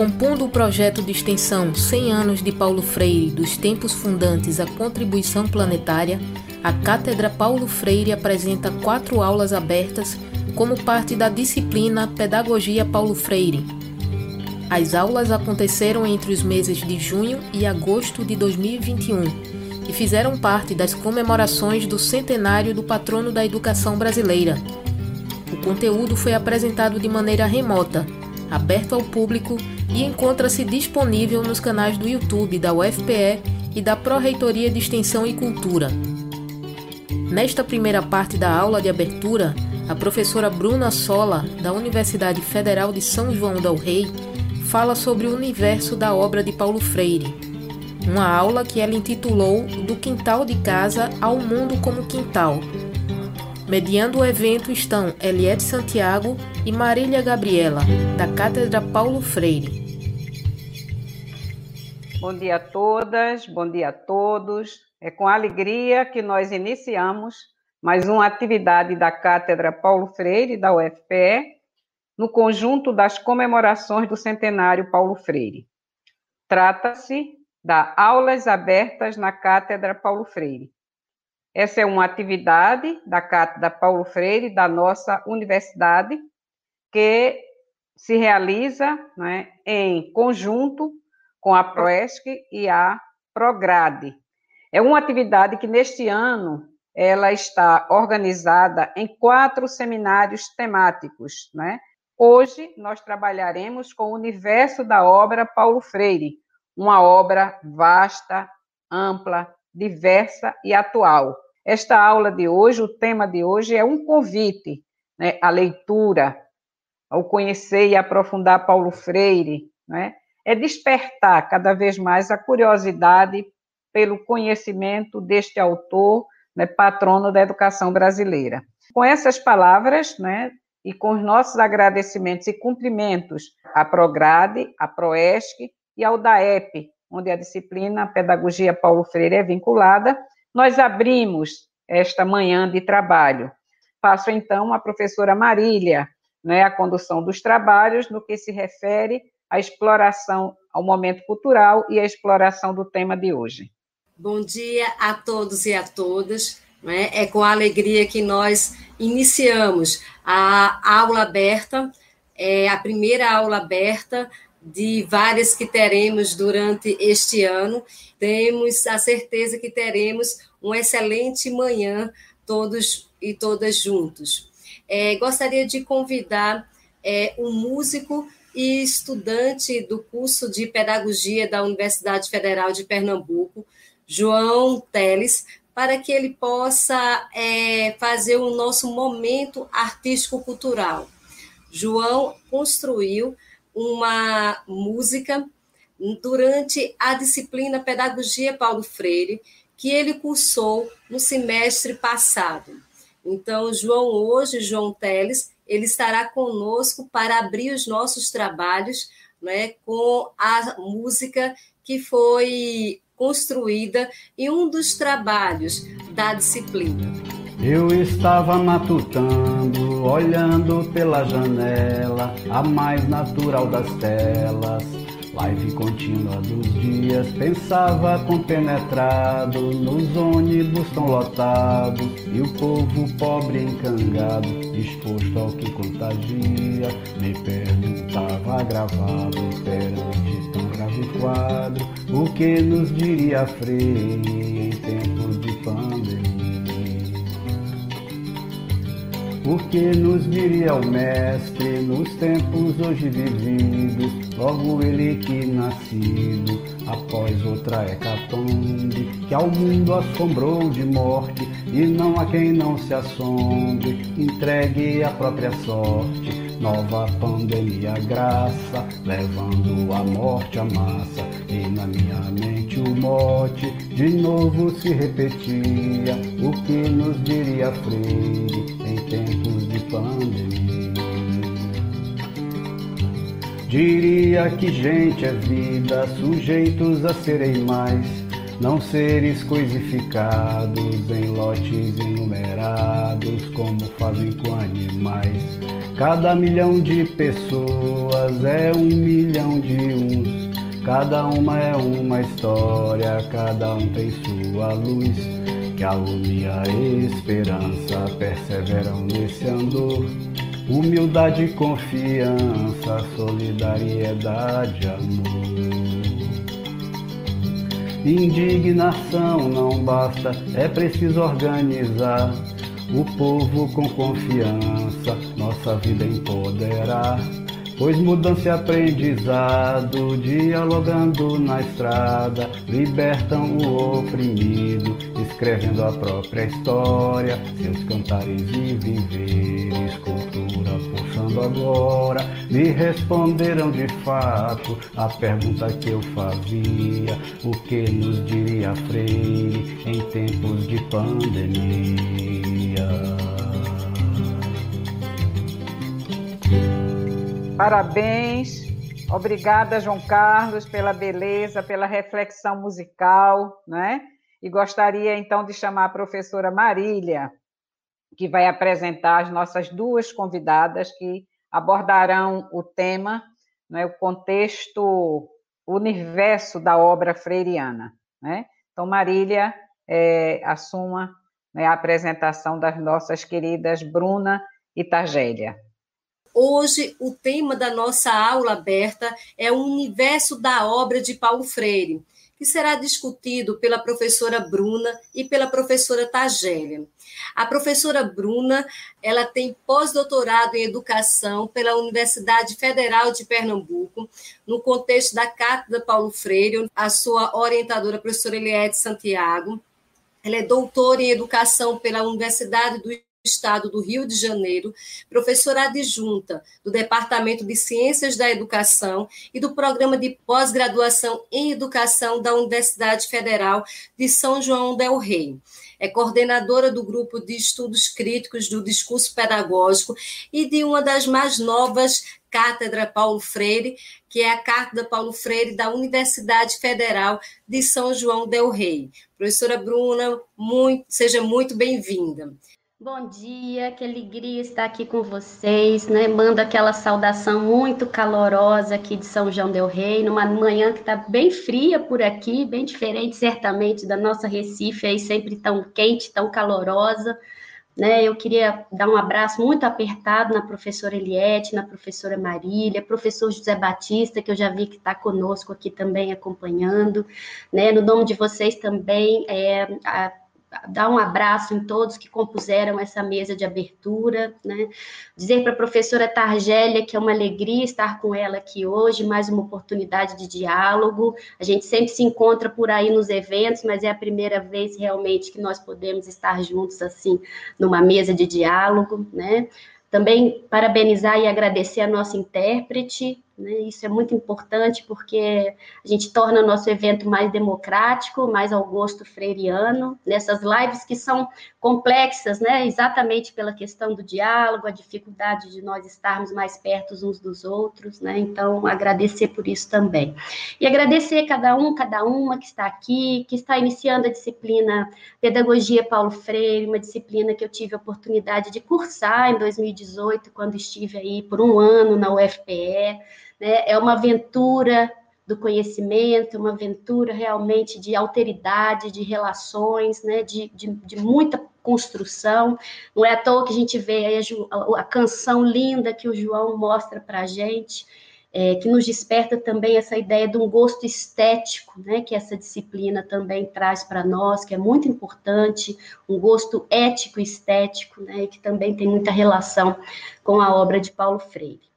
Compondo o projeto de extensão 100 anos de Paulo Freire, dos tempos fundantes à contribuição planetária, a Cátedra Paulo Freire apresenta quatro aulas abertas como parte da disciplina Pedagogia Paulo Freire. As aulas aconteceram entre os meses de junho e agosto de 2021 e fizeram parte das comemorações do centenário do patrono da educação brasileira. O conteúdo foi apresentado de maneira remota, aberto ao público e encontra-se disponível nos canais do YouTube da UFPE e da Pró-Reitoria de Extensão e Cultura. Nesta primeira parte da aula de abertura, a professora Bruna Sola, da Universidade Federal de São João del Rei, fala sobre o universo da obra de Paulo Freire. Uma aula que ela intitulou Do Quintal de Casa ao Mundo como Quintal. Mediando o evento estão Eliette Santiago e Marília Gabriela, da Cátedra Paulo Freire. Bom dia a todas, bom dia a todos. É com alegria que nós iniciamos mais uma atividade da Cátedra Paulo Freire, da UFPE, no conjunto das comemorações do centenário Paulo Freire. Trata-se da Aulas Abertas na Cátedra Paulo Freire. Essa é uma atividade da Cátedra Paulo Freire, da nossa universidade, que se realiza né, em conjunto com a PROESC e a PROGRADE. É uma atividade que, neste ano, ela está organizada em quatro seminários temáticos, né? Hoje nós trabalharemos com o universo da obra Paulo Freire, uma obra vasta, ampla, diversa e atual. Esta aula de hoje, o tema de hoje é um convite né, à leitura, ao conhecer e aprofundar Paulo Freire, né? é despertar cada vez mais a curiosidade pelo conhecimento deste autor, né, patrono da educação brasileira. Com essas palavras, né, e com os nossos agradecimentos e cumprimentos à Prograde, à Proesc e ao DAEP, onde a disciplina Pedagogia Paulo Freire é vinculada, nós abrimos esta manhã de trabalho. Passo então à professora Marília, né, a condução dos trabalhos no que se refere à exploração ao momento cultural e à exploração do tema de hoje. Bom dia a todos e a todas. É? é com alegria que nós iniciamos a aula aberta, é a primeira aula aberta de várias que teremos durante este ano. Temos a certeza que teremos uma excelente manhã, todos e todas juntos. É, gostaria de convidar é, um músico e estudante do curso de Pedagogia da Universidade Federal de Pernambuco, João Teles, para que ele possa é, fazer o nosso momento artístico-cultural. João construiu uma música durante a disciplina Pedagogia Paulo Freire, que ele cursou no semestre passado. Então, João hoje, João Teles, ele estará conosco para abrir os nossos trabalhos né, com a música que foi construída em um dos trabalhos da disciplina. Eu estava matutando, olhando pela janela, a mais natural das telas. Live contínua dos dias, pensava compenetrado nos ônibus tão lotados e o povo pobre encangado, disposto ao que contagia. Me perguntava gravado perante tão grave quadro, o que nos diria Freire O que nos diria o mestre nos tempos hoje vividos? Logo ele que nascido após outra hecatombe, que ao mundo assombrou de morte, e não há quem não se assombre, entregue a própria sorte Nova pandemia graça, levando a morte à massa. E na minha mente o mote de novo se repetia. O que nos diria Freire Diria que gente é vida, sujeitos a serem mais, não seres coisificados em lotes enumerados, como fazem com animais. Cada milhão de pessoas é um milhão de Cada uma é uma história, cada um tem sua luz. Que alumia a esperança, perseveram nesse andor. Humildade, confiança, solidariedade, amor. Indignação não basta, é preciso organizar o povo com confiança, nossa vida empoderar. Pois mudança e aprendizado, dialogando na estrada, libertam o oprimido, escrevendo a própria história, seus cantares e viveres, cultura agora. Me responderam de fato a pergunta que eu fazia: o que nos diria Freire em tempos de pandemia? Parabéns. Obrigada, João Carlos, pela beleza, pela reflexão musical, né? E gostaria então de chamar a professora Marília, que vai apresentar as nossas duas convidadas que abordarão o tema, né, o contexto, o universo da obra freiriana. Né? Então, Marília, é, assuma né, a apresentação das nossas queridas Bruna e Targélia. Hoje, o tema da nossa aula aberta é o universo da obra de Paulo Freire, que será discutido pela professora Bruna e pela professora Tagélia. A professora Bruna, ela tem pós-doutorado em educação pela Universidade Federal de Pernambuco, no contexto da Cátedra Paulo Freire, a sua orientadora, a professora Eliette Santiago. Ela é doutora em educação pela Universidade do Estado do Rio de Janeiro, professora adjunta do Departamento de Ciências da Educação e do Programa de Pós-Graduação em Educação da Universidade Federal de São João del Rei. É coordenadora do Grupo de Estudos Críticos do Discurso Pedagógico e de uma das mais novas Cátedra Paulo Freire, que é a Cátedra Paulo Freire da Universidade Federal de São João del Rei. Professora Bruna, muito, seja muito bem-vinda. Bom dia, que alegria estar aqui com vocês, né? Mando aquela saudação muito calorosa aqui de São João del Rei, numa manhã que está bem fria por aqui, bem diferente certamente da nossa Recife aí sempre tão quente, tão calorosa, né? Eu queria dar um abraço muito apertado na professora Eliette, na professora Marília, professor José Batista, que eu já vi que está conosco aqui também acompanhando, né? No nome de vocês também, é, a dar um abraço em todos que compuseram essa mesa de abertura, né? Dizer para a professora Targélia que é uma alegria estar com ela aqui hoje, mais uma oportunidade de diálogo. A gente sempre se encontra por aí nos eventos, mas é a primeira vez realmente que nós podemos estar juntos assim numa mesa de diálogo, né? Também parabenizar e agradecer a nossa intérprete, né? Isso é muito importante porque a gente torna o nosso evento mais democrático, mais ao gosto freiriano, nessas lives que são complexas, né? exatamente pela questão do diálogo, a dificuldade de nós estarmos mais perto uns dos outros. Né? Então, agradecer por isso também. E agradecer cada um, cada uma que está aqui, que está iniciando a disciplina Pedagogia Paulo Freire, uma disciplina que eu tive a oportunidade de cursar em 2018, quando estive aí por um ano na UFPE né? é uma aventura do conhecimento, uma aventura realmente de alteridade, de relações, né? de, de, de muita construção. Não é à toa que a gente vê a, a canção linda que o João mostra para a gente, é, que nos desperta também essa ideia de um gosto estético, né, que essa disciplina também traz para nós, que é muito importante, um gosto ético estético, né, que também tem muita relação com a obra de Paulo Freire.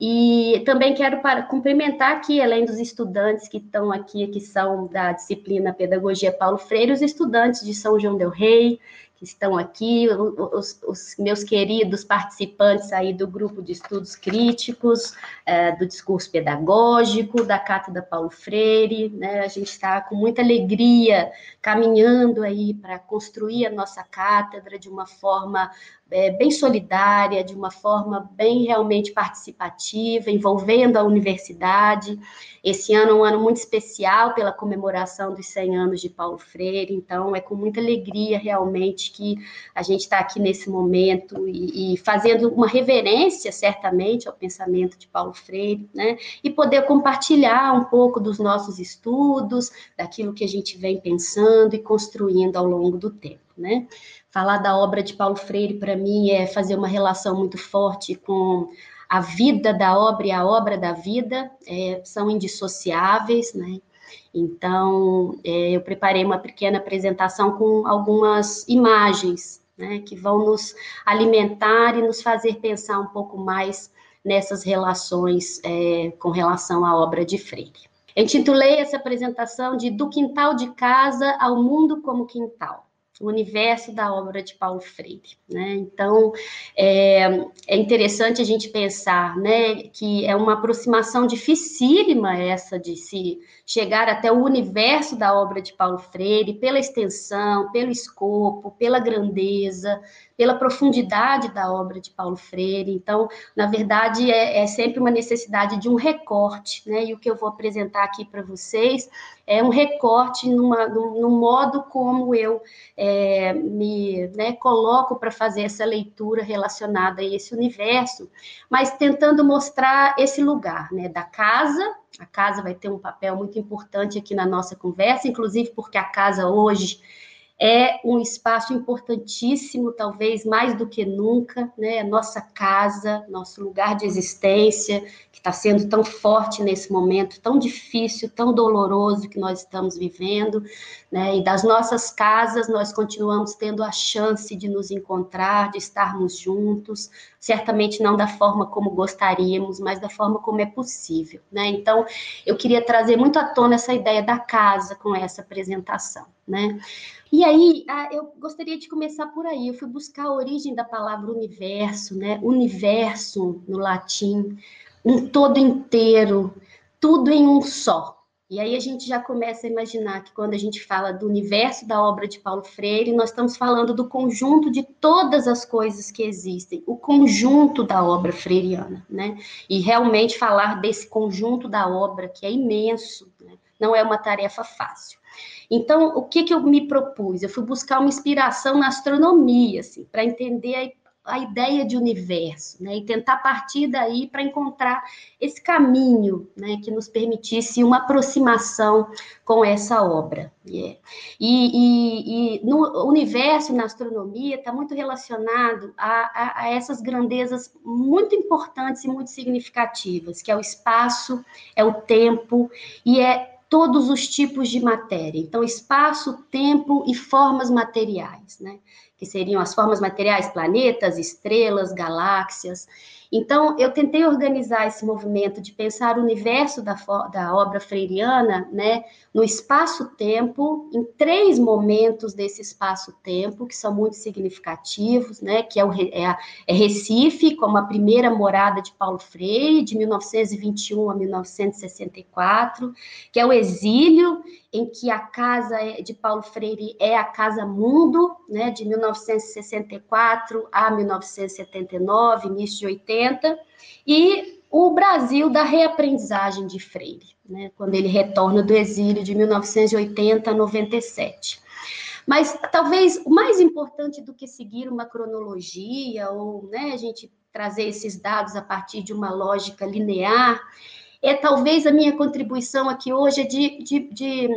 E também quero para, cumprimentar aqui, além dos estudantes que estão aqui, que são da disciplina Pedagogia Paulo Freire, os estudantes de São João del Rei, que estão aqui, os, os, meus queridos participantes aí do grupo de estudos críticos, é, do discurso pedagógico, da Cátedra Paulo Freire, né? A gente está com muita alegria caminhando aí para construir a nossa cátedra de uma forma é, bem solidária, de uma forma bem realmente participativa, envolvendo a universidade. Esse ano é um ano muito especial pela comemoração dos 100 anos de Paulo Freire, então é com muita alegria realmente que a gente está aqui nesse momento e, e, fazendo uma reverência, certamente, ao pensamento de Paulo Freire, né? E poder compartilhar um pouco dos nossos estudos, daquilo que a gente vem pensando e construindo ao longo do tempo, né? Falar da obra de Paulo Freire, para mim, é fazer uma relação muito forte com a vida da obra e a obra da vida, é, são indissociáveis, né? Então, é, eu preparei uma pequena apresentação com algumas imagens, né, que vão nos alimentar e nos fazer pensar um pouco mais nessas relações é, com relação à obra de Freire. Eu intitulei essa apresentação de Do Quintal de Casa ao Mundo como Quintal o universo da obra de Paulo Freire. Né? Então, é, é, interessante a gente pensar né, que é uma aproximação dificílima essa de se chegar até o universo da obra de Paulo Freire, pela extensão, pelo escopo, pela grandeza, pela profundidade da obra de Paulo Freire. Então, na verdade, é, é sempre uma necessidade de um recorte, né? E o que eu vou apresentar aqui para vocês é um recorte numa, num, num modo como eu é, me né, coloco para fazer essa leitura relacionada a esse universo, mas tentando mostrar esse lugar, né? Da casa a casa vai ter um papel muito importante aqui na nossa conversa, inclusive porque a casa hoje é um espaço importantíssimo, talvez mais do que nunca, né? Nossa casa, nosso lugar de existência, que está sendo tão forte nesse momento, tão difícil, tão doloroso que nós estamos vivendo, né? E das nossas casas nós continuamos tendo a chance de nos encontrar, de estarmos juntos, certamente não da forma como gostaríamos, mas da forma como é possível, né? Então, eu queria trazer muito à tona essa ideia da casa com essa apresentação, né? E aí, eu gostaria de começar por aí. Eu fui buscar a origem da palavra universo, né? Universo no latim, um todo inteiro, tudo em um só. E aí a gente já começa a imaginar que quando a gente fala do universo da obra de Paulo Freire, nós estamos falando do conjunto de todas as coisas que existem, o conjunto da obra freiriana, né? E realmente falar desse conjunto da obra, que é imenso, né? não é uma tarefa fácil. Então, o que, que eu me propus? Eu fui buscar uma inspiração na astronomia, assim, para entender a, a, ideia de universo, né? E tentar partir daí para encontrar esse caminho, né? Que nos permitisse uma aproximação com essa obra. Yeah. E, e, e, no universo, na astronomia, está muito relacionado a, a, a essas grandezas muito importantes e muito significativas, que é o espaço, é o tempo e é todos os tipos de matéria. Então, espaço, tempo e formas materiais, né? Que seriam as formas materiais, planetas, estrelas, galáxias. Então, eu tentei organizar esse movimento de pensar o universo da, da obra freiriana, né, no espaço-tempo, em três momentos desse espaço-tempo, que são muito significativos, né, que é, o, é, é Recife, como a primeira morada de Paulo Freire, de 1921 a 1964, que é o exílio, em que a casa é, de Paulo Freire é a Casa Mundo, né, de 1964 a 1979, início de 80, e o Brasil da reaprendizagem de Freire, né, quando ele retorna do exílio de 1980 a 97. Mas talvez o mais importante do que seguir uma cronologia ou né, a gente trazer esses dados a partir de uma lógica linear é talvez a minha contribuição aqui hoje é de, de, de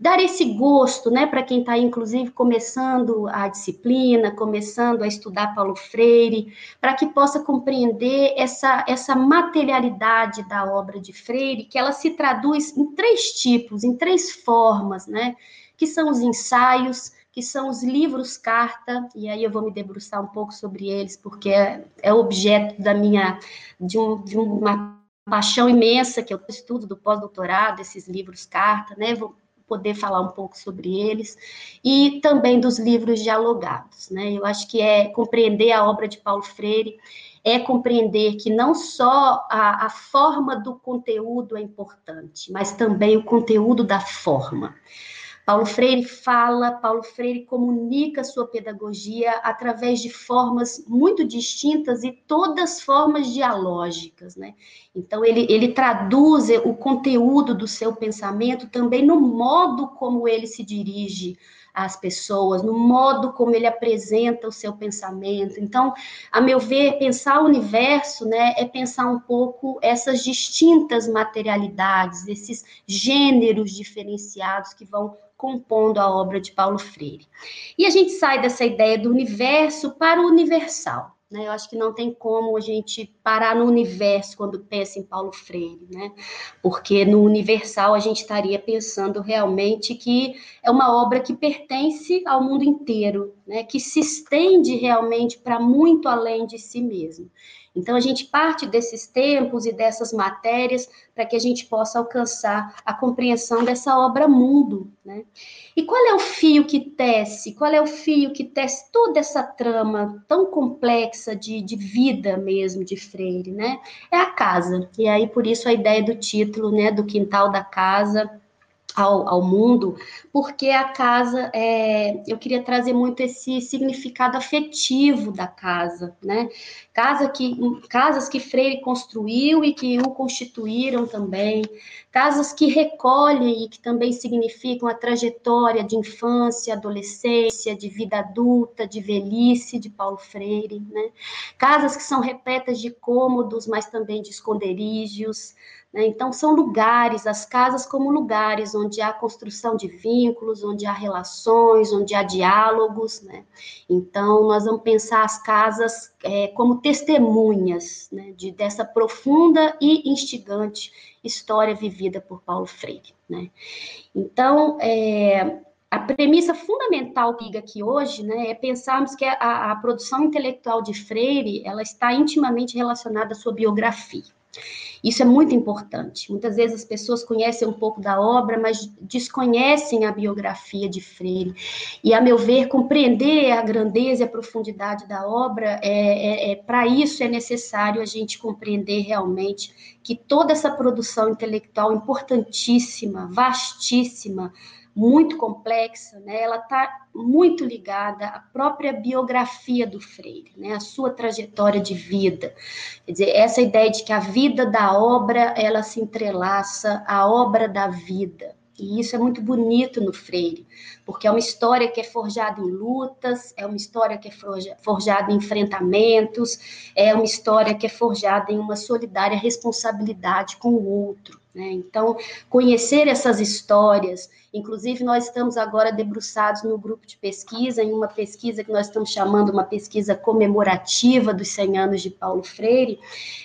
dar esse gosto, né, para quem está, inclusive, começando a disciplina, começando a estudar Paulo Freire, para que possa compreender essa, essa materialidade da obra de Freire, que ela se traduz em três tipos, em três formas, né, que são os ensaios, que são os livros carta, e aí eu vou me debruçar um pouco sobre eles, porque é, é objeto da minha, de, um, de uma paixão imensa que eu estudo do pós-doutorado, esses livros carta, né? Vou poder falar um pouco sobre eles e também dos livros dialogados, né? Eu acho que é compreender a obra de Paulo Freire é compreender que não só a, a forma do conteúdo é importante, mas também o conteúdo da forma Paulo Freire fala, Paulo Freire comunica sua pedagogia através de formas muito distintas e todas formas dialógicas, né? Então, ele, ele traduz o conteúdo do seu pensamento também no modo como ele se dirige às pessoas, no modo como ele apresenta o seu pensamento. Então, a meu ver, pensar o universo, né, é pensar um pouco essas distintas materialidades, esses gêneros diferenciados que vão compondo a obra de Paulo Freire. E a gente sai dessa ideia do universo para o universal. Né? Eu acho que não tem como a gente parar no universo quando pensa em Paulo Freire, né? porque no universal a gente estaria pensando realmente que é uma obra que pertence ao mundo inteiro, né? que se estende realmente para muito além de si mesmo. Então, a gente parte desses tempos e dessas matérias para que a gente possa alcançar a compreensão dessa obra mundo. Né? E qual é o fio que tece? Qual é o fio que tece toda essa trama tão complexa de, de vida mesmo de Freire? Né? É a casa. E aí, por isso, a ideia do título, né, do quintal da casa ao, ao mundo, porque a casa, é, eu queria trazer muito esse significado afetivo da casa, né? Casa que, casas que Freire construiu e que o constituíram também, casas que recolhem e que também significam a trajetória de infância, adolescência, de vida adulta, de velhice de Paulo Freire, né? Casas que são repletas de cômodos, mas também de esconderijos? Então, são lugares, as casas como lugares onde há construção de vínculos, onde há relações, onde há diálogos. Né? Então, nós vamos pensar as casas é, como testemunhas né, de, dessa profunda e instigante história vivida por Paulo Freire. Né? Então, é, a premissa fundamental que liga aqui hoje né, é pensarmos que a, a produção intelectual de Freire ela está intimamente relacionada à sua biografia. Isso é muito importante. Muitas vezes as pessoas conhecem um pouco da obra, mas desconhecem a biografia de Freire. E, a meu ver, compreender a grandeza e a profundidade da obra, é, é, é para isso é necessário a gente compreender realmente que toda essa produção intelectual importantíssima, vastíssima, muito complexa, né? Ela está muito ligada à própria biografia do Freire, né? A sua trajetória de vida. Quer dizer, essa ideia de que a vida da obra ela se entrelaça à obra da vida. E isso é muito bonito no Freire, porque é uma história que é forjada em lutas, é uma história que é forjada em enfrentamentos, é uma história que é forjada em uma solidária responsabilidade com o outro. Né? Então, conhecer essas histórias, inclusive nós estamos agora debruçados no grupo de pesquisa, em uma pesquisa que nós estamos chamando uma pesquisa comemorativa dos 100 anos de Paulo Freire,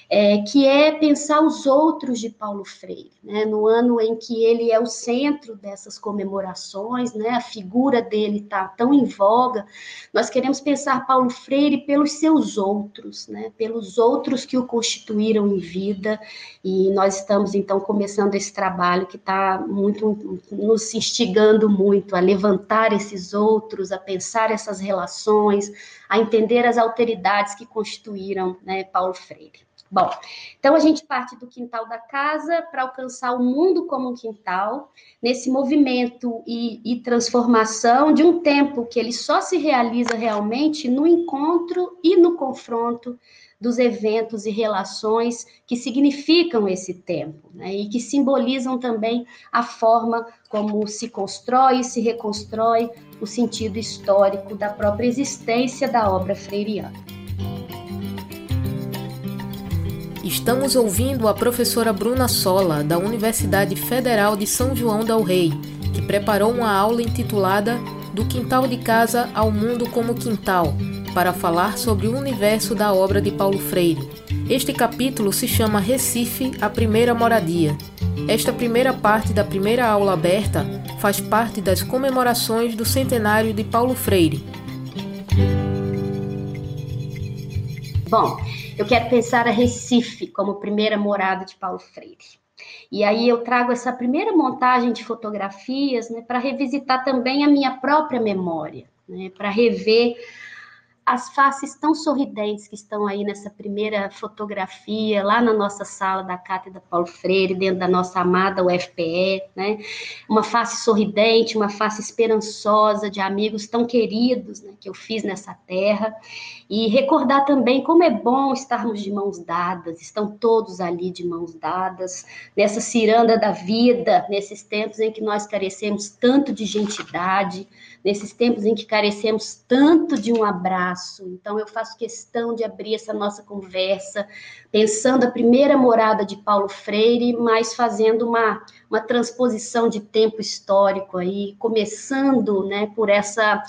é, que é pensar os outros de Paulo Freire, né? no ano em que ele é o centro dessas comemorações, né? a figura dele está tão em voga, nós queremos pensar Paulo Freire pelos seus outros, né? pelos outros que o constituíram em vida, e nós estamos então começando esse trabalho que está muito nos instigando muito a levantar esses outros, a pensar essas relações, a entender as alteridades que constituíram né, Paulo Freire. Bom, então a gente parte do quintal da casa para alcançar o mundo como um quintal, nesse movimento e, e, transformação de um tempo que ele só se realiza realmente no encontro e no confronto dos eventos e relações que significam esse tempo, né, e que simbolizam também a forma como se constrói e se reconstrói o sentido histórico da própria existência da obra freiriana. Estamos ouvindo a professora Bruna Sola, da Universidade Federal de São João del Rei, que preparou uma aula intitulada Do Quintal de Casa ao Mundo como Quintal, para falar sobre o universo da obra de Paulo Freire. Este capítulo se chama Recife, a Primeira Moradia. Esta primeira parte da primeira aula aberta faz parte das comemorações do centenário de Paulo Freire. Bom, eu quero pensar a Recife como primeira morada de Paulo Freire. E aí eu trago essa primeira montagem de fotografias né, para revisitar também a minha própria memória, né, para rever as faces tão sorridentes que estão aí nessa primeira fotografia, lá na nossa sala da Cátedra Paulo Freire, dentro da nossa amada UFPE, né? Uma face sorridente, uma face esperançosa de amigos tão queridos né, que eu fiz nessa terra. E recordar também como é bom estarmos de mãos dadas, estão todos ali de mãos dadas, nessa ciranda da vida, nesses tempos em que nós carecemos tanto de gentilidade, nesses tempos em que carecemos tanto de um abraço. Então, eu faço questão de abrir essa nossa conversa, pensando a primeira morada de Paulo Freire, mas fazendo uma, uma transposição de tempo histórico aí, começando né, por essa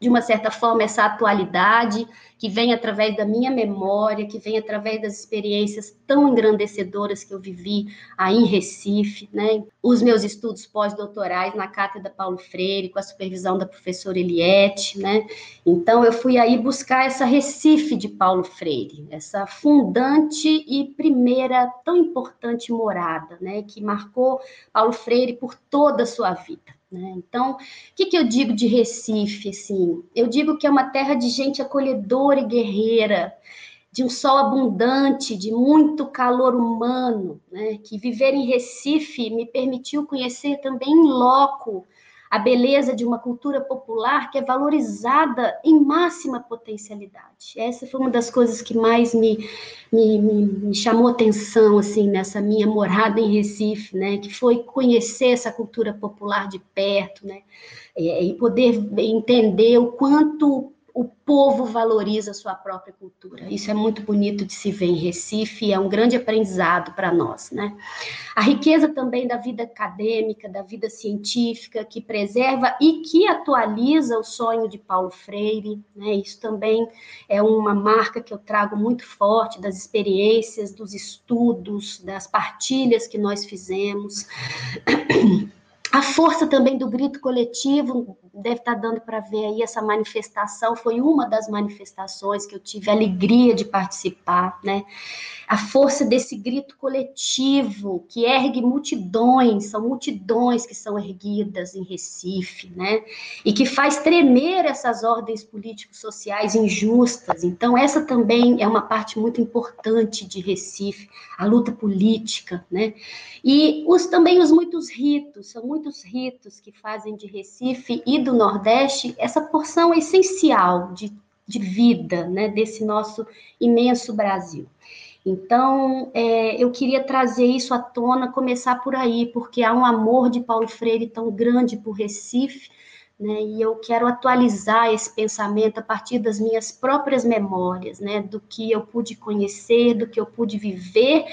de uma certa forma, essa atualidade que vem através da minha memória, que vem através das experiências tão engrandecedoras que eu vivi aí em Recife, né? Os meus estudos pós-doutorais na Cátedra Paulo Freire, com a supervisão da professora Eliette, né? Então, eu fui aí buscar essa Recife de Paulo Freire, essa fundante e primeira tão importante morada, né? Que marcou Paulo Freire por toda a sua vida. Né? Então, o que, que eu digo de Recife? Assim? Eu digo que é uma terra de gente acolhedora e guerreira, de um sol abundante, de muito calor humano, né? que viver em Recife me permitiu conhecer também em loco a beleza de uma cultura popular que é valorizada em máxima potencialidade. Essa foi uma das coisas que mais me, me, me, me chamou atenção assim nessa minha morada em Recife, né? Que foi conhecer essa cultura popular de perto, né? É, e poder entender o quanto o povo valoriza a sua própria cultura. Isso é muito bonito de se ver em Recife é um grande aprendizado para nós, né? A riqueza também da vida acadêmica, da vida científica, que preserva e que atualiza o sonho de Paulo Freire, né? Isso também é uma marca que eu trago muito forte das experiências, dos estudos, das partilhas que nós fizemos. A força também do grito coletivo, deve estar dando para ver aí essa manifestação, foi uma das manifestações que eu tive a alegria de participar, né? A força desse grito coletivo que ergue multidões, são multidões que são erguidas em Recife, né? E que faz tremer essas ordens políticos sociais injustas. Então, essa também é uma parte muito importante de Recife, a luta política, né? E os, também os muitos ritos, são muitos ritos que fazem de Recife e do Nordeste essa porção essencial de, de vida, né, desse nosso imenso Brasil. Então, é, eu queria trazer isso à tona, começar por aí, porque há um amor de Paulo Freire tão grande por Recife, né, e eu quero atualizar esse pensamento a partir das minhas próprias memórias, né, do que eu pude conhecer, do que eu pude viver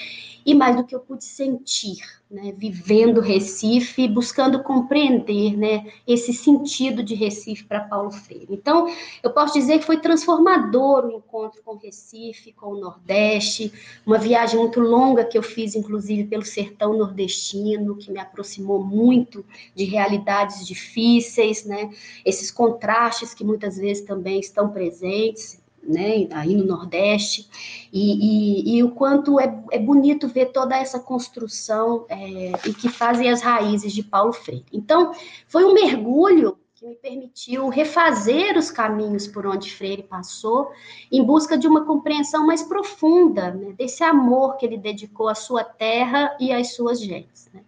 e mais do que eu pude sentir, né, vivendo Recife, buscando compreender, né, esse sentido de Recife para Paulo Freire. Então, eu posso dizer que foi transformador o encontro com Recife, com o Nordeste, uma viagem muito longa que eu fiz, inclusive, pelo sertão nordestino, que me aproximou muito de realidades difíceis, né, esses contrastes que muitas vezes também estão presentes, né, aí no Nordeste, e, e, e o quanto é, é, bonito ver toda essa construção é, e que fazem as raízes de Paulo Freire. Então, foi um mergulho que me permitiu refazer os caminhos por onde Freire passou, em busca de uma compreensão mais profunda né, desse amor que ele dedicou à sua terra e às suas gentes. Né.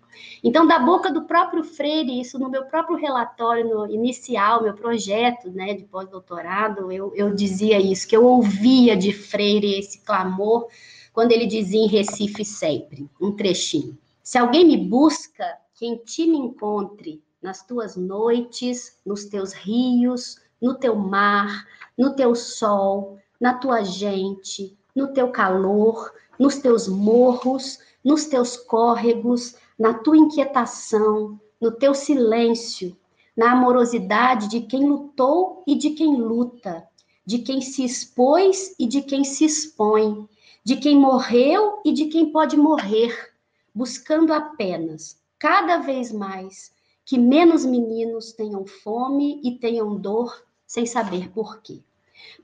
Então, da boca do próprio Freire, isso no meu próprio relatório no inicial, meu projeto né, de pós-doutorado, eu, eu dizia isso, que eu ouvia de Freire esse clamor quando ele dizia em Recife sempre, um trechinho. Se alguém me busca, que em ti me encontre, nas tuas noites, nos teus rios, no teu mar, no teu sol, na tua gente, no teu calor, nos teus morros, nos teus córregos, na tua inquietação, no teu silêncio, na amorosidade de quem lutou e de quem luta, de quem se expôs e de quem se expõe, de quem morreu e de quem pode morrer, buscando apenas, cada vez mais, que menos meninos tenham fome e tenham dor sem saber por quê.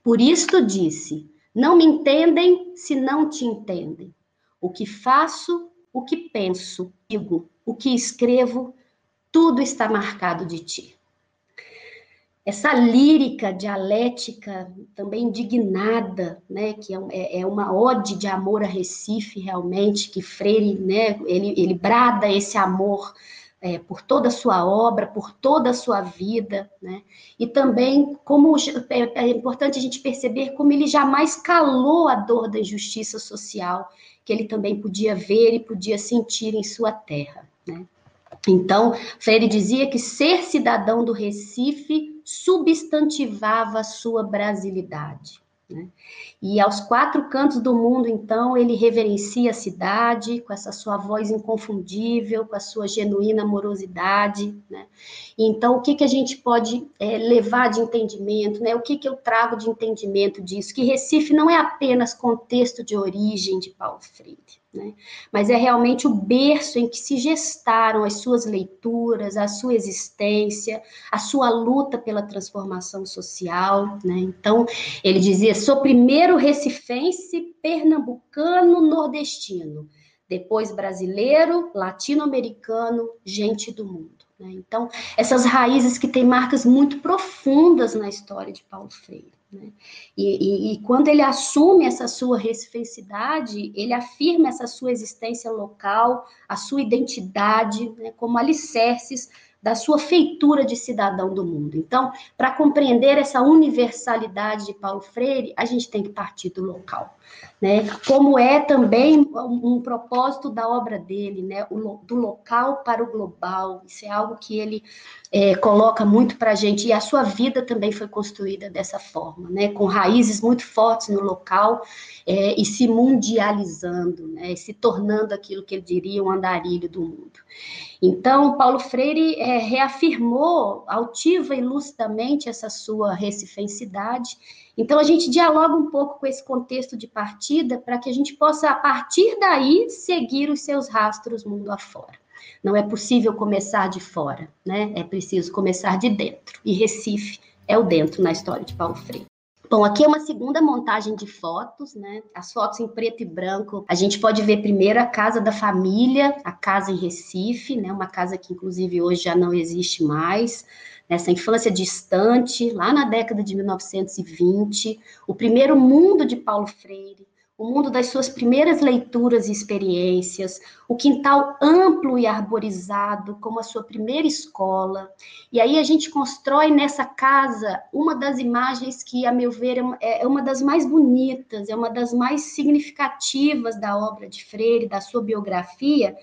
Por isto disse: Não me entendem se não te entendem. O que faço o que penso, digo, o que escrevo, tudo está marcado de ti. essa lírica dialética também indignada, né, que é, é, é, uma ode de amor a Recife realmente, que Freire, né, ele, ele brada esse amor é, por toda a sua obra, por toda a sua vida, né? E também como é, é, importante a gente perceber como ele jamais calou a dor da injustiça social que ele também podia ver e podia sentir em sua terra, né? Então, Freire dizia que ser cidadão do Recife substantivava a sua brasilidade. Né? E aos quatro cantos do mundo, então, ele reverencia a cidade com essa sua voz inconfundível, com a sua genuína amorosidade. Né? Então, o que, que a gente pode é, levar de entendimento? Né? O que, que eu trago de entendimento disso? Que Recife não é apenas contexto de origem de Paulo Freire né? Mas é realmente o berço em que se gestaram as suas leituras, a sua existência, a sua luta pela transformação social. Né? Então, ele dizia: sou primeiro recifense, pernambucano, nordestino, depois brasileiro, latino-americano, gente do mundo. Né? Então, essas raízes que têm marcas muito profundas na história de Paulo Freire. Né? E, e, e, quando ele assume essa sua recificidade, ele afirma essa sua existência local, a sua identidade, né, como alicerces da sua feitura de cidadão do mundo. Então, para compreender essa universalidade de Paulo Freire, a gente tem que partir do local né? Como é também um, propósito da obra dele, né? O, do local para o global. Isso é algo que ele é, coloca muito para a gente e a sua vida também foi construída dessa forma, né? Com raízes muito fortes no local é, e se mundializando, né? E se tornando aquilo que ele diria um andarilho do mundo. Então, Paulo Freire é, reafirmou altiva e lucidamente essa sua recifensidade então, a gente dialoga um pouco com esse contexto de partida para que a gente possa, a partir daí, seguir os seus rastros mundo afora. Não é possível começar de fora, né? É preciso começar de dentro. E Recife é o dentro na história de Paulo Freire. Bom, aqui é uma segunda montagem de fotos, né? As fotos em preto e branco. A gente pode ver primeiro a casa da família, a casa em Recife, né? Uma casa que inclusive hoje já não existe mais nessa infância distante, lá na década de 1920, o primeiro mundo de Paulo Freire, o mundo das suas primeiras leituras e experiências, o quintal amplo e arborizado como a sua primeira escola. E aí a gente constrói nessa casa uma das imagens que, a meu ver, é, é uma das mais bonitas, é uma das mais significativas da obra de Freire, da sua biografia,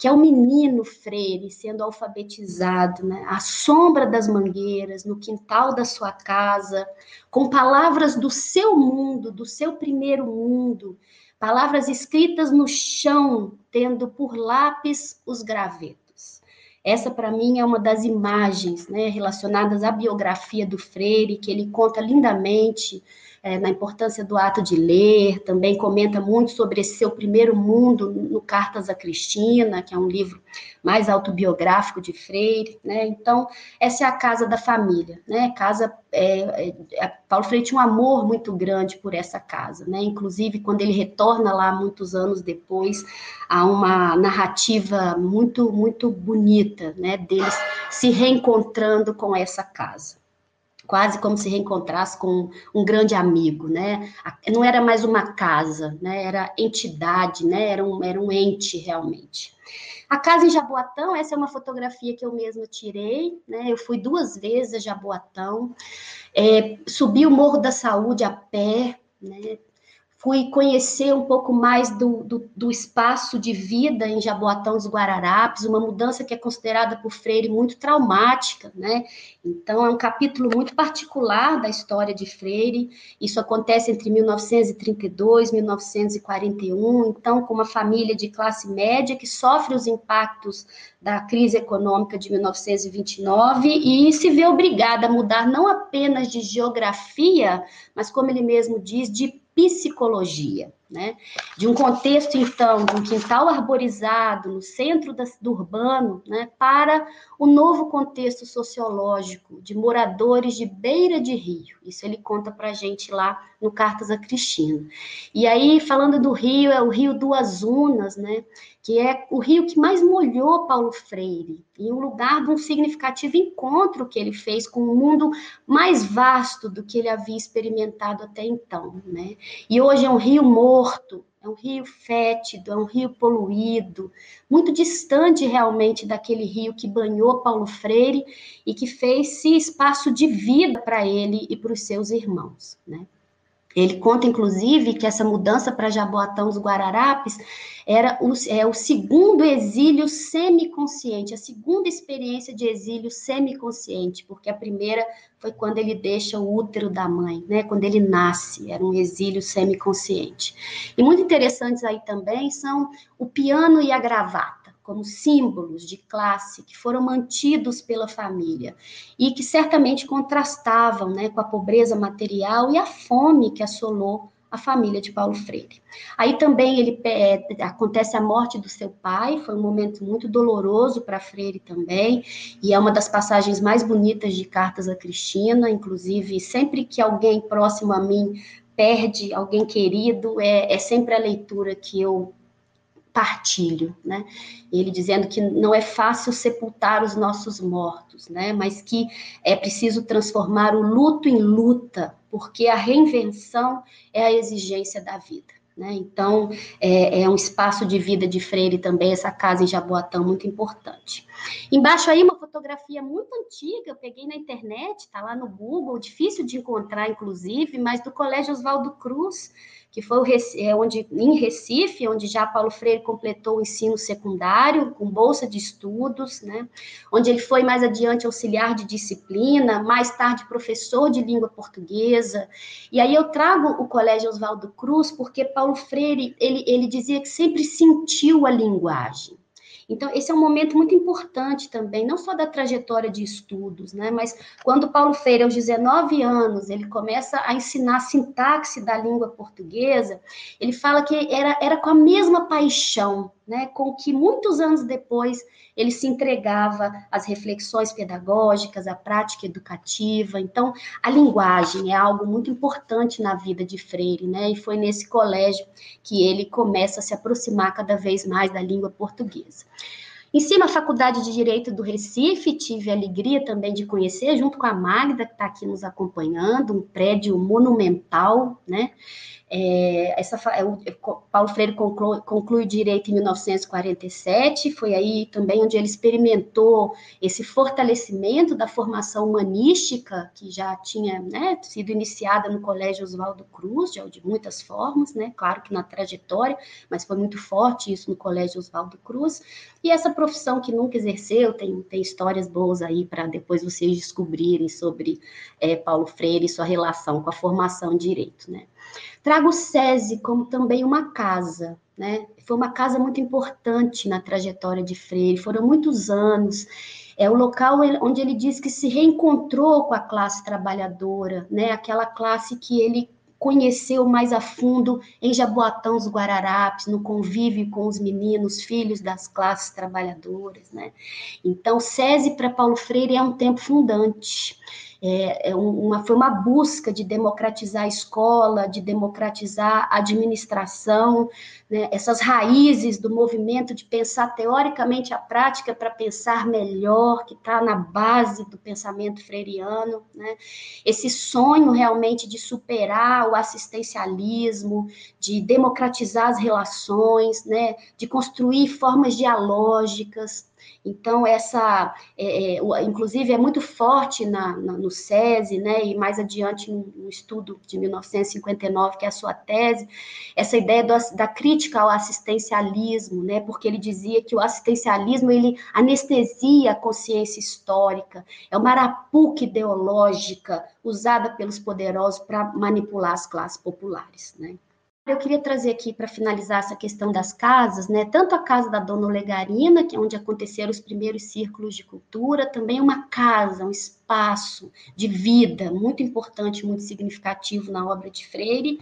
que é o menino Freire sendo alfabetizado, né? à sombra das mangueiras, no quintal da sua casa, com palavras do seu mundo, do seu primeiro mundo, palavras escritas no chão, tendo por lápis os gravetos. Essa, para mim, é uma das imagens né, relacionadas à biografia do Freire, que ele conta lindamente é, na importância do ato de ler, também comenta muito sobre esse seu primeiro mundo no Cartas a Cristina, que é um livro mais autobiográfico de Freire, né? Então, essa é a casa da família, né? Casa, é, é, Paulo Freire tinha um amor muito grande por essa casa, né? Inclusive, quando ele retorna lá muitos anos depois, há uma narrativa muito, muito bonita, né? Deles se reencontrando com essa casa quase como se reencontrasse com um grande amigo, né? Não era mais uma casa, né? Era entidade, né? Era um, era um ente realmente. A casa em Jaboatão, essa é uma fotografia que eu mesma tirei, né? Eu fui duas vezes a Jaboatão, é, subi o Morro da Saúde a pé, né? Fui conhecer um pouco mais do, do, do, espaço de vida em Jaboatão dos Guararapes, uma mudança que é considerada por Freire muito traumática, né? Então, é um capítulo muito particular da história de Freire. Isso acontece entre 1932 e 1941. Então, com uma família de classe média que sofre os impactos da crise econômica de 1929 e se vê obrigada a mudar não apenas de geografia, mas, como ele mesmo diz, de psicologia, né? De um contexto, então, de um quintal arborizado no centro da, do urbano, né, para o novo contexto sociológico de moradores de beira de rio. Isso ele conta para gente lá no Cartas a Cristina. E aí, falando do rio, é o Rio Duas Unas, né? Que é o rio que mais molhou Paulo Freire, e um lugar de um significativo encontro que ele fez com um mundo mais vasto do que ele havia experimentado até então, né? E hoje é um rio morto, é um rio fétido, é um rio poluído, muito distante realmente daquele rio que banhou Paulo Freire e que fez-se espaço de vida para ele e para os seus irmãos, né? Ele conta, inclusive, que essa mudança para Jaboatão dos Guararapes era o, é, o segundo exílio semiconsciente, a segunda experiência de exílio semiconsciente, porque a primeira foi quando ele deixa o útero da mãe, né? Quando ele nasce, era um exílio semiconsciente. E muito interessantes aí também são o piano e a gravata como símbolos de classe que foram mantidos pela família e que certamente contrastavam né, com a pobreza material e a fome que assolou a família de Paulo Freire. Aí também ele é, acontece a morte do seu pai, foi um momento muito doloroso para Freire também, e é uma das passagens mais bonitas de Cartas a Cristina, inclusive sempre que alguém próximo a mim perde alguém querido, é, é sempre a leitura que eu partilho, né? Ele dizendo que não é fácil sepultar os nossos mortos, né? Mas que é preciso transformar o luto em luta, porque a reinvenção é a exigência da vida. Né? Então, é, é, um espaço de vida de Freire também, essa casa em Jaboatão, muito importante. Embaixo aí, uma fotografia muito antiga, eu peguei na internet, está lá no Google, difícil de encontrar, inclusive, mas do Colégio Oswaldo Cruz, que foi é, onde, em Recife, onde já Paulo Freire completou o ensino secundário, com bolsa de estudos, né? onde ele foi mais adiante auxiliar de disciplina, mais tarde professor de língua portuguesa. E aí eu trago o Colégio Oswaldo Cruz, porque Paulo Freire, ele, ele dizia que sempre sentiu a linguagem. Então, esse é um momento muito importante também, não só da trajetória de estudos, né, mas quando Paulo Freire, aos 19 anos, ele começa a ensinar a sintaxe da língua portuguesa, ele fala que era, era com a mesma paixão, né, com que muitos anos depois ele se entregava às reflexões pedagógicas, à prática educativa. Então, a linguagem é algo muito importante na vida de Freire, né? E foi nesse colégio que ele começa a se aproximar cada vez mais da língua portuguesa. Cima, a Faculdade de Direito do Recife, tive a alegria também de conhecer, junto com a Magda, que está aqui nos acompanhando, um prédio monumental, né? É, essa, é, o, Paulo Freire conclui, conclui direito em 1947, foi aí também onde ele experimentou esse fortalecimento da formação humanística, que já tinha né, sido iniciada no Colégio Oswaldo Cruz, de, de muitas formas, né, claro que na trajetória, mas foi muito forte isso no Colégio Oswaldo Cruz, e essa profissão que nunca exerceu, tem, tem histórias boas aí para depois vocês descobrirem sobre é, Paulo Freire e sua relação com a formação em direito, né. Trago o SESI como também uma casa, né? Foi uma casa muito importante na trajetória de Freire, foram muitos anos. É o local onde ele diz que se reencontrou com a classe trabalhadora, né? Aquela classe que ele conheceu mais a fundo em Jaboatão dos Guararapes, no convívio com os meninos, filhos das classes trabalhadoras, né? Então, SESI para Paulo Freire é um tempo fundante é, é uma, foi uma busca de democratizar a escola, de democratizar a administração, né, essas raízes do movimento de pensar teoricamente a prática para pensar melhor, que está na base do pensamento freiriano, né, esse sonho realmente de superar o assistencialismo, de democratizar as relações, né, de construir formas dialógicas, então, essa, é, é, inclusive, é muito forte na, na, no SESI, né, e mais adiante no, no, estudo de 1959, que é a sua tese, essa ideia do, da crítica ao assistencialismo, né, porque ele dizia que o assistencialismo, ele anestesia a consciência histórica, é uma arapuca ideológica usada pelos poderosos para manipular as classes populares, né. Eu queria trazer aqui para finalizar essa questão das casas, né? Tanto a casa da Dona Olegarina, que é onde aconteceram os primeiros círculos de cultura, também uma casa, um espaço de vida muito importante, muito significativo na obra de Freire.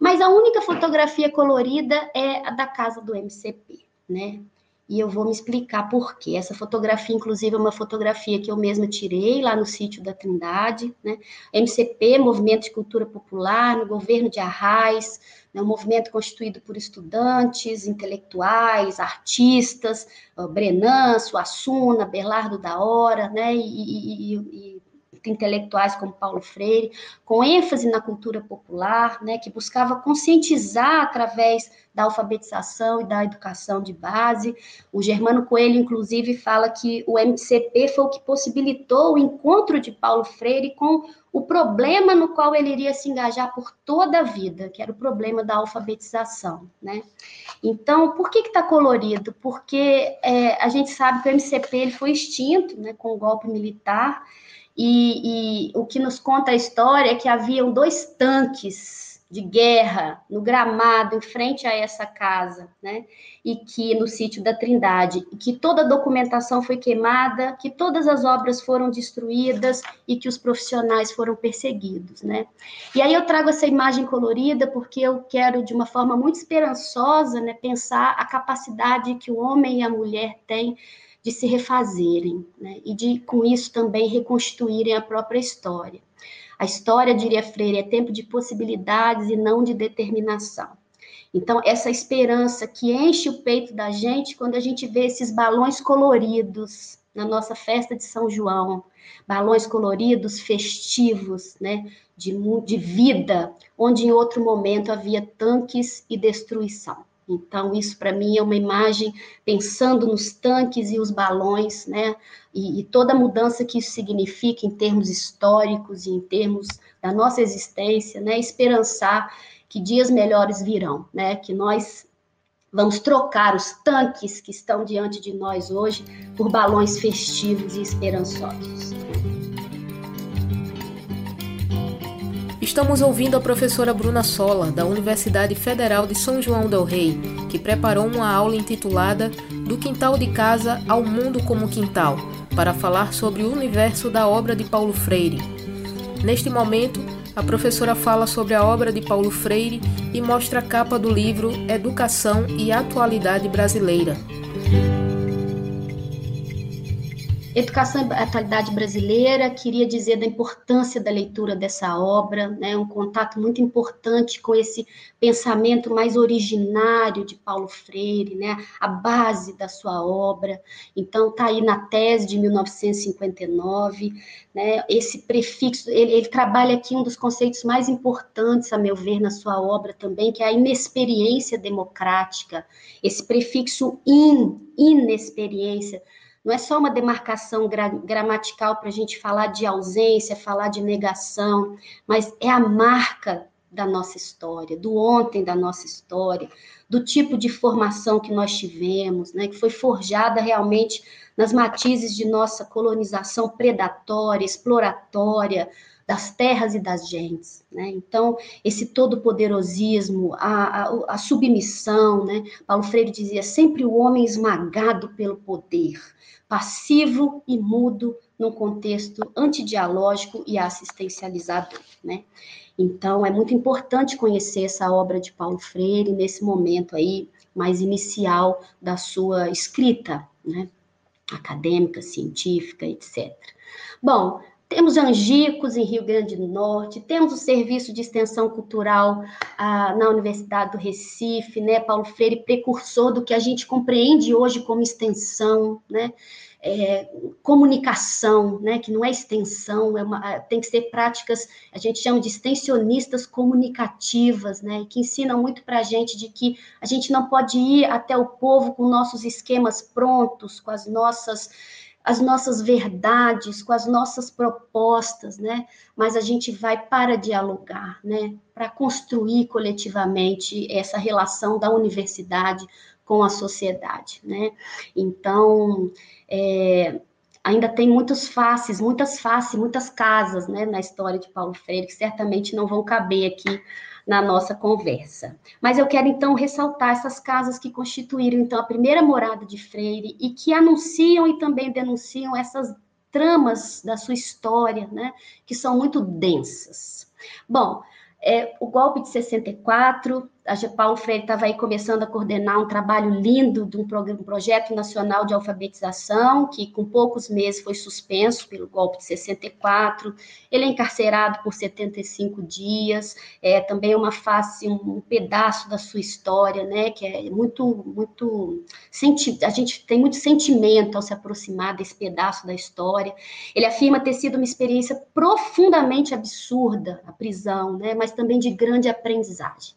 Mas a única fotografia colorida é a da casa do MCP, né? E eu vou me explicar por quê. Essa fotografia, inclusive, é uma fotografia que eu mesma tirei lá no sítio da Trindade, né? MCP, Movimento de Cultura Popular, no governo de Arraes, né? um movimento constituído por estudantes, intelectuais, artistas, Brenan, Suassuna, Berlardo da Hora, né? e, e, e intelectuais como Paulo Freire, com ênfase na cultura popular, né, que buscava conscientizar através da alfabetização e da educação de base. O Germano Coelho, inclusive, fala que o MCP foi o que possibilitou o encontro de Paulo Freire com o problema no qual ele iria se engajar por toda a vida, que era o problema da alfabetização, né? Então, por que está colorido? Porque é, a gente sabe que o MCP ele foi extinto, né, com o golpe militar, e, e, o que nos conta a história é que haviam dois tanques de guerra no gramado em frente a essa casa, né? E que no sítio da Trindade, que toda a documentação foi queimada, que todas as obras foram destruídas e que os profissionais foram perseguidos, né? E aí eu trago essa imagem colorida porque eu quero de uma forma muito esperançosa, né, pensar a capacidade que o homem e a mulher têm de se refazerem, né? e de, com isso, também reconstruírem a própria história. A história, diria Freire, é tempo de possibilidades e não de determinação. Então, essa esperança que enche o peito da gente quando a gente vê esses balões coloridos na nossa festa de São João, balões coloridos, festivos, né, de, de vida, onde em outro momento havia tanques e destruição. Então, isso para mim é uma imagem pensando nos tanques e os balões, né? E, e, toda a mudança que isso significa em termos históricos e em termos da nossa existência, né? Esperançar que dias melhores virão, né? Que nós vamos trocar os tanques que estão diante de nós hoje por balões festivos e esperançosos. Estamos ouvindo a professora Bruna Sola, da Universidade Federal de São João del Rei, que preparou uma aula intitulada Do Quintal de Casa ao Mundo como Quintal, para falar sobre o universo da obra de Paulo Freire. Neste momento, a professora fala sobre a obra de Paulo Freire e mostra a capa do livro Educação e Atualidade Brasileira. Educação e Atualidade Brasileira, queria dizer da importância da leitura dessa obra, né, um contato muito importante com esse pensamento mais originário de Paulo Freire, né, a base da sua obra. Então, está aí na tese de 1959, né, esse prefixo, ele, ele trabalha aqui um dos conceitos mais importantes, a meu ver, na sua obra também, que é a inexperiência democrática, esse prefixo in, inexperiência, não é só uma demarcação gra gramatical para a gente falar de ausência, falar de negação, mas é a marca da nossa história, do ontem da nossa história, do tipo de formação que nós tivemos, né, que foi forjada realmente nas matizes de nossa colonização predatória, exploratória, das terras e das gentes, né? Então, esse todo-poderosismo, a, a, a, submissão, né? Paulo Freire dizia sempre o homem esmagado pelo poder, passivo e mudo num contexto antidialógico e assistencializador, né? Então, é muito importante conhecer essa obra de Paulo Freire nesse momento aí mais inicial da sua escrita, né? Acadêmica, científica, etc. Bom, temos Angicos, em Rio Grande do Norte, temos o Serviço de Extensão Cultural ah, na Universidade do Recife, né? Paulo Freire, precursor do que a gente compreende hoje como extensão, né? É, comunicação, né, que não é extensão, é uma, tem que ser práticas, a gente chama de extensionistas comunicativas, né, que ensinam muito para a gente de que a gente não pode ir até o povo com nossos esquemas prontos, com as nossas as nossas verdades, com as nossas propostas, né? Mas a gente vai para dialogar, né? Para construir coletivamente essa relação da universidade com a sociedade, né? Então, é, ainda tem muitos faces, muitas faces, muitas casas, né? Na história de Paulo Freire que certamente não vão caber aqui na nossa conversa. Mas eu quero então ressaltar essas casas que constituíram então a primeira morada de Freire e que anunciam e também denunciam essas tramas da sua história, né, que são muito densas. Bom, é, o golpe de 64 a Paulo Freire estava aí começando a coordenar um trabalho lindo de um, projeto nacional de alfabetização, que com poucos meses foi suspenso pelo golpe de 64. Ele é encarcerado por 75 dias, é também uma face, um pedaço da sua história, né, que é muito, muito, senti a gente tem muito sentimento ao se aproximar desse pedaço da história. Ele afirma ter sido uma experiência profundamente absurda, a prisão, né, mas também de grande aprendizagem.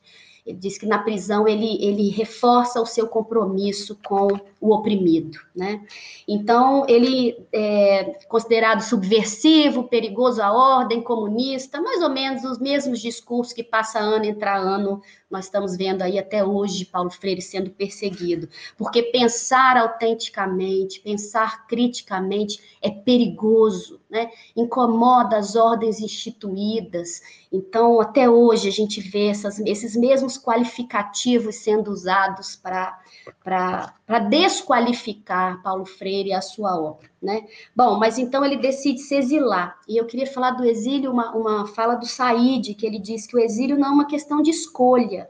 Ele diz que na prisão ele, ele reforça o seu compromisso com o oprimido, né? Então, ele é considerado subversivo, perigoso à ordem, comunista, mais ou menos os mesmos discursos que passa ano entre ano nós estamos vendo aí até hoje Paulo Freire sendo perseguido, porque pensar autenticamente, pensar criticamente é perigoso, né? Incomoda as ordens instituídas. Então, até hoje a gente vê essas, esses mesmos qualificativos sendo usados para desqualificar Paulo Freire e a sua obra, né? Bom, mas então ele decide se exilar. E eu queria falar do exílio, uma, uma fala do Said, que ele diz que o exílio não é uma questão de escolha.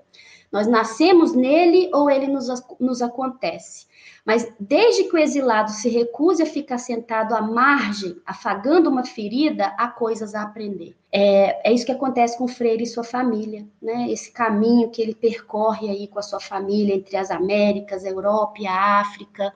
Nós nascemos nele ou ele nos, nos acontece. Mas desde que o exilado se recuse a ficar sentado à margem, afagando uma ferida, há coisas a aprender. É, é isso que acontece com o Freire e sua família, né? Esse caminho que ele percorre aí com a sua família entre as Américas, a Europa e a África,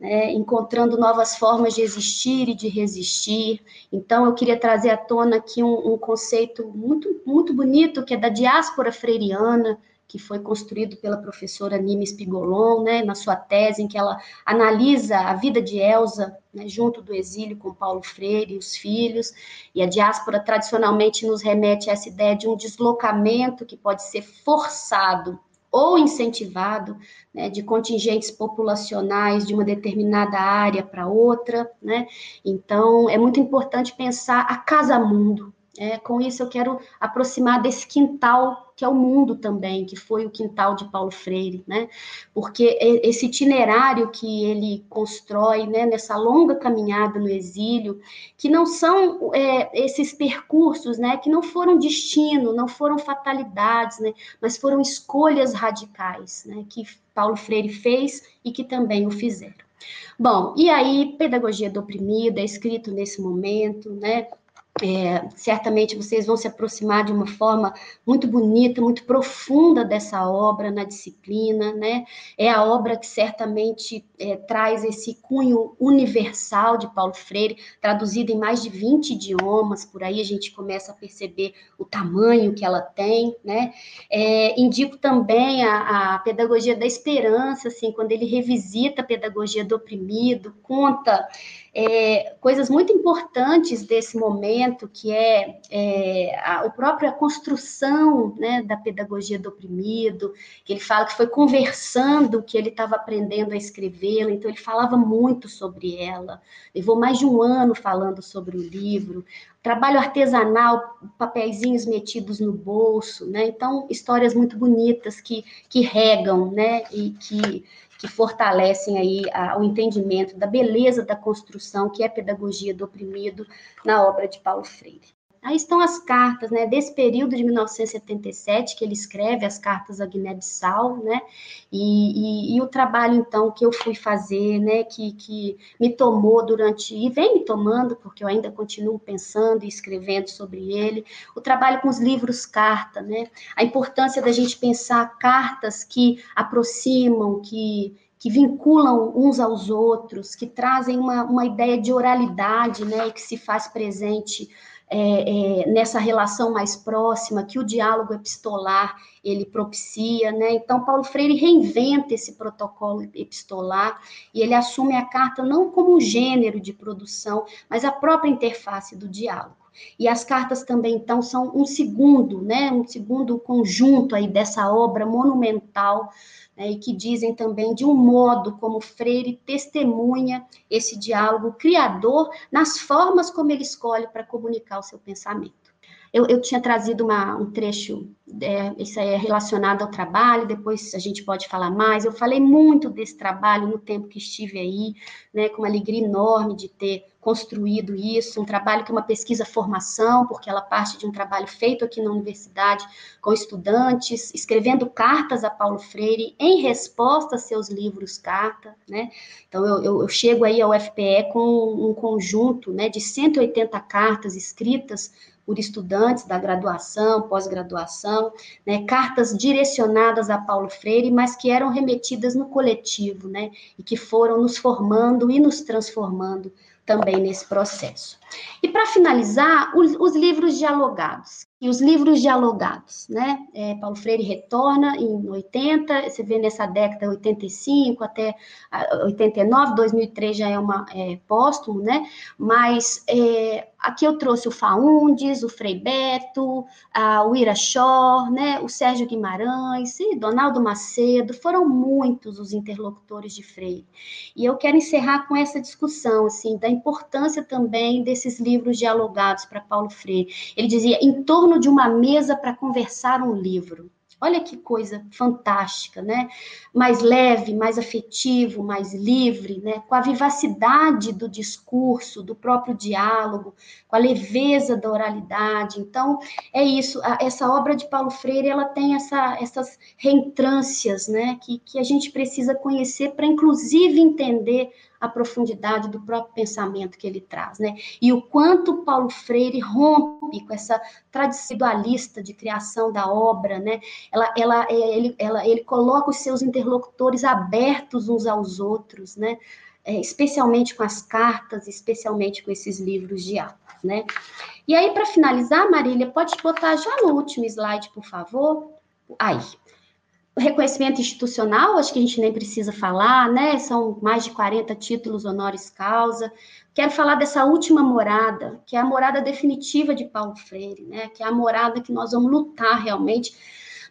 né? encontrando novas formas de existir e de resistir. Então, eu queria trazer à tona aqui um, um conceito muito, muito bonito, que é da diáspora freiriana, que foi construído pela professora Nime Spigolon, né, na sua tese, em que ela analisa a vida de Elsa, né, junto do exílio com Paulo Freire e os filhos, e a diáspora tradicionalmente nos remete a essa ideia de um deslocamento que pode ser forçado ou incentivado, né, de contingentes populacionais de uma determinada área para outra, né? Então, é muito importante pensar a casa-mundo, é, com isso, eu quero aproximar desse quintal que é o mundo também, que foi o quintal de Paulo Freire, né? Porque esse itinerário que ele constrói, né, nessa longa caminhada no exílio, que não são é, esses percursos, né, que não foram destino, não foram fatalidades, né, mas foram escolhas radicais, né, que Paulo Freire fez e que também o fizeram. Bom, e aí, Pedagogia do Oprimido é escrito nesse momento, né? É, certamente vocês vão se aproximar de uma forma muito bonita, muito profunda dessa obra na disciplina, né? É a obra que certamente é, traz esse cunho universal de Paulo Freire, traduzido em mais de 20 idiomas, por aí a gente começa a perceber o tamanho que ela tem, né? É, indico também a, a pedagogia da esperança, assim, quando ele revisita a pedagogia do oprimido, conta é, coisas muito importantes desse momento, que é, é a, a própria construção né, da pedagogia do oprimido, que ele fala que foi conversando que ele estava aprendendo a escrevê-la, então ele falava muito sobre ela, levou mais de um ano falando sobre o livro, trabalho artesanal, papeizinhos metidos no bolso, né? Então, histórias muito bonitas que, que regam, né? E que que fortalecem aí a, o entendimento da beleza da construção, que é a pedagogia do oprimido, na obra de Paulo Freire. Aí estão as cartas, né, desse período de 1977, que ele escreve as cartas a Guiné-Bissau, né, e, e, e, o trabalho, então, que eu fui fazer, né, que, que me tomou durante, e vem me tomando, porque eu ainda continuo pensando e escrevendo sobre ele, o trabalho com os livros carta, né, a importância da gente pensar cartas que aproximam, que que vinculam uns aos outros, que trazem uma, uma ideia de oralidade, né, que se faz presente é, é, nessa relação mais próxima que o diálogo epistolar ele propicia, né? Então Paulo Freire reinventa esse protocolo epistolar e ele assume a carta não como um gênero de produção, mas a própria interface do diálogo. E as cartas também, então, são um segundo, né, um segundo conjunto aí dessa obra monumental né, e que dizem também de um modo como Freire testemunha esse diálogo criador nas formas como ele escolhe para comunicar o seu pensamento. Eu, eu tinha trazido uma, um trecho, é, isso aí é relacionado ao trabalho, depois a gente pode falar mais. Eu falei muito desse trabalho no tempo que estive aí, né, com uma alegria enorme de ter construído isso, um trabalho que é uma pesquisa-formação, porque ela parte de um trabalho feito aqui na universidade com estudantes, escrevendo cartas a Paulo Freire em resposta a seus livros carta, né? Então, eu, eu, eu chego aí ao FPE com um conjunto né, de 180 cartas escritas por estudantes da graduação, pós-graduação, né, cartas direcionadas a Paulo Freire, mas que eram remetidas no coletivo, né, e que foram nos formando e nos transformando também nesse processo. E para finalizar, os, os, livros dialogados. E os livros dialogados, né? É, Paulo Freire retorna em 80, você vê nessa década 85 até 89, 2003 já é uma é, póstumo, né? Mas é, aqui eu trouxe o Faundes, o Frei Beto, a, o Irachó, né? O Sérgio Guimarães, e Donaldo Macedo, foram muitos os interlocutores de Freire. E eu quero encerrar com essa discussão, assim, da importância também desses esses livros dialogados para Paulo Freire. Ele dizia em torno de uma mesa para conversar um livro. Olha que coisa fantástica, né? Mais leve, mais afetivo, mais livre, né? Com a vivacidade do discurso, do próprio diálogo, com a leveza da oralidade. Então, é isso. Essa obra de Paulo Freire, ela tem essa, essas reentrâncias, né? Que, que a gente precisa conhecer para, inclusive, entender a profundidade do próprio pensamento que ele traz, né? E o quanto Paulo Freire rompe com essa tradição dualista de criação da obra, né? Ela, ela, é, ele, ela, ele coloca os seus interlocutores abertos uns aos outros, né? É, especialmente com as cartas, especialmente com esses livros de atos, né? E aí, para finalizar, Marília, pode botar já no último slide, por favor? Aí, reconhecimento institucional, acho que a gente nem precisa falar, né? São mais de 40 títulos honoris causa. Quero falar dessa última morada, que é a morada definitiva de Paulo Freire, né? Que é a morada que nós vamos lutar realmente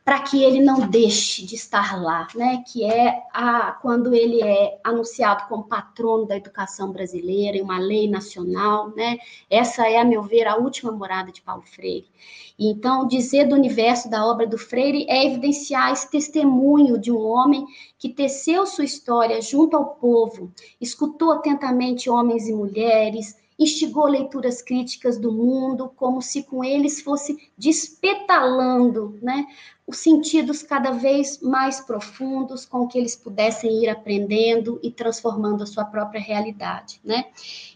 para que ele não deixe de estar lá, né? Que é a, quando ele é anunciado como patrono da educação brasileira em uma lei nacional, né? Essa é, a meu ver, a última morada de Paulo Freire. Então, dizer do universo da obra do Freire é evidenciar esse testemunho de um homem que teceu sua história junto ao povo, escutou atentamente homens e mulheres, instigou leituras críticas do mundo, como se com eles fosse despetalando né, os sentidos cada vez mais profundos, com que eles pudessem ir aprendendo e transformando a sua própria realidade. Né?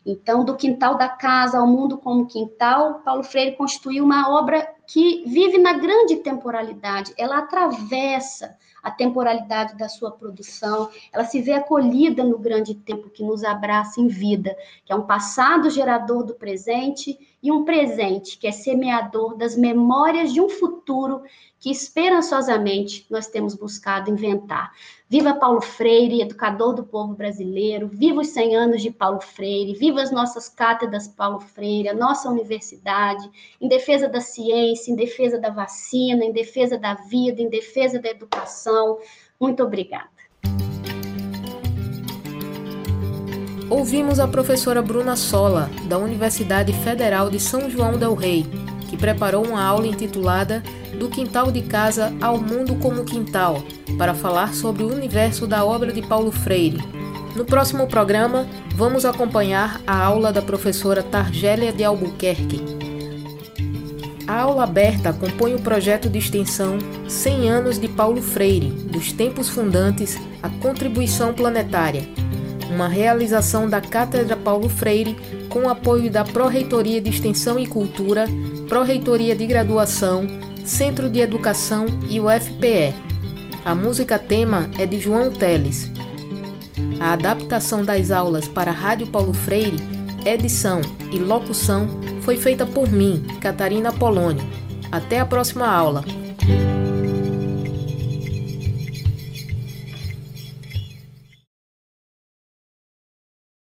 Então, do quintal da casa ao mundo como quintal, Paulo Freire constituiu uma obra que vive na grande temporalidade, ela atravessa a temporalidade da sua produção, ela se vê acolhida no grande tempo que nos abraça em vida, que é um passado gerador do presente e um presente que é semeador das memórias de um futuro que esperançosamente nós temos buscado inventar. Viva Paulo Freire, educador do povo brasileiro, viva os 100 anos de Paulo Freire, viva as nossas cátedras Paulo Freire, a nossa universidade, em defesa da ciência, em defesa da vacina, em defesa da vida, em defesa da educação. Muito obrigada. Ouvimos a professora Bruna Sola, da Universidade Federal de São João del Rei, que preparou uma aula intitulada Do Quintal de Casa ao Mundo como Quintal, para falar sobre o universo da obra de Paulo Freire. No próximo programa, vamos acompanhar a aula da professora Targélia de Albuquerque. A aula aberta compõe o projeto de extensão 100 anos de Paulo Freire, dos tempos fundantes à contribuição planetária, uma realização da Cátedra Paulo Freire com apoio da Pró-Reitoria de Extensão e Cultura, Pró-Reitoria de Graduação, Centro de Educação e o FPE. A música tema é de João Teles. A adaptação das aulas para a Rádio Paulo Freire, edição e locução foi feita por mim, Catarina Polônio. Até a próxima aula.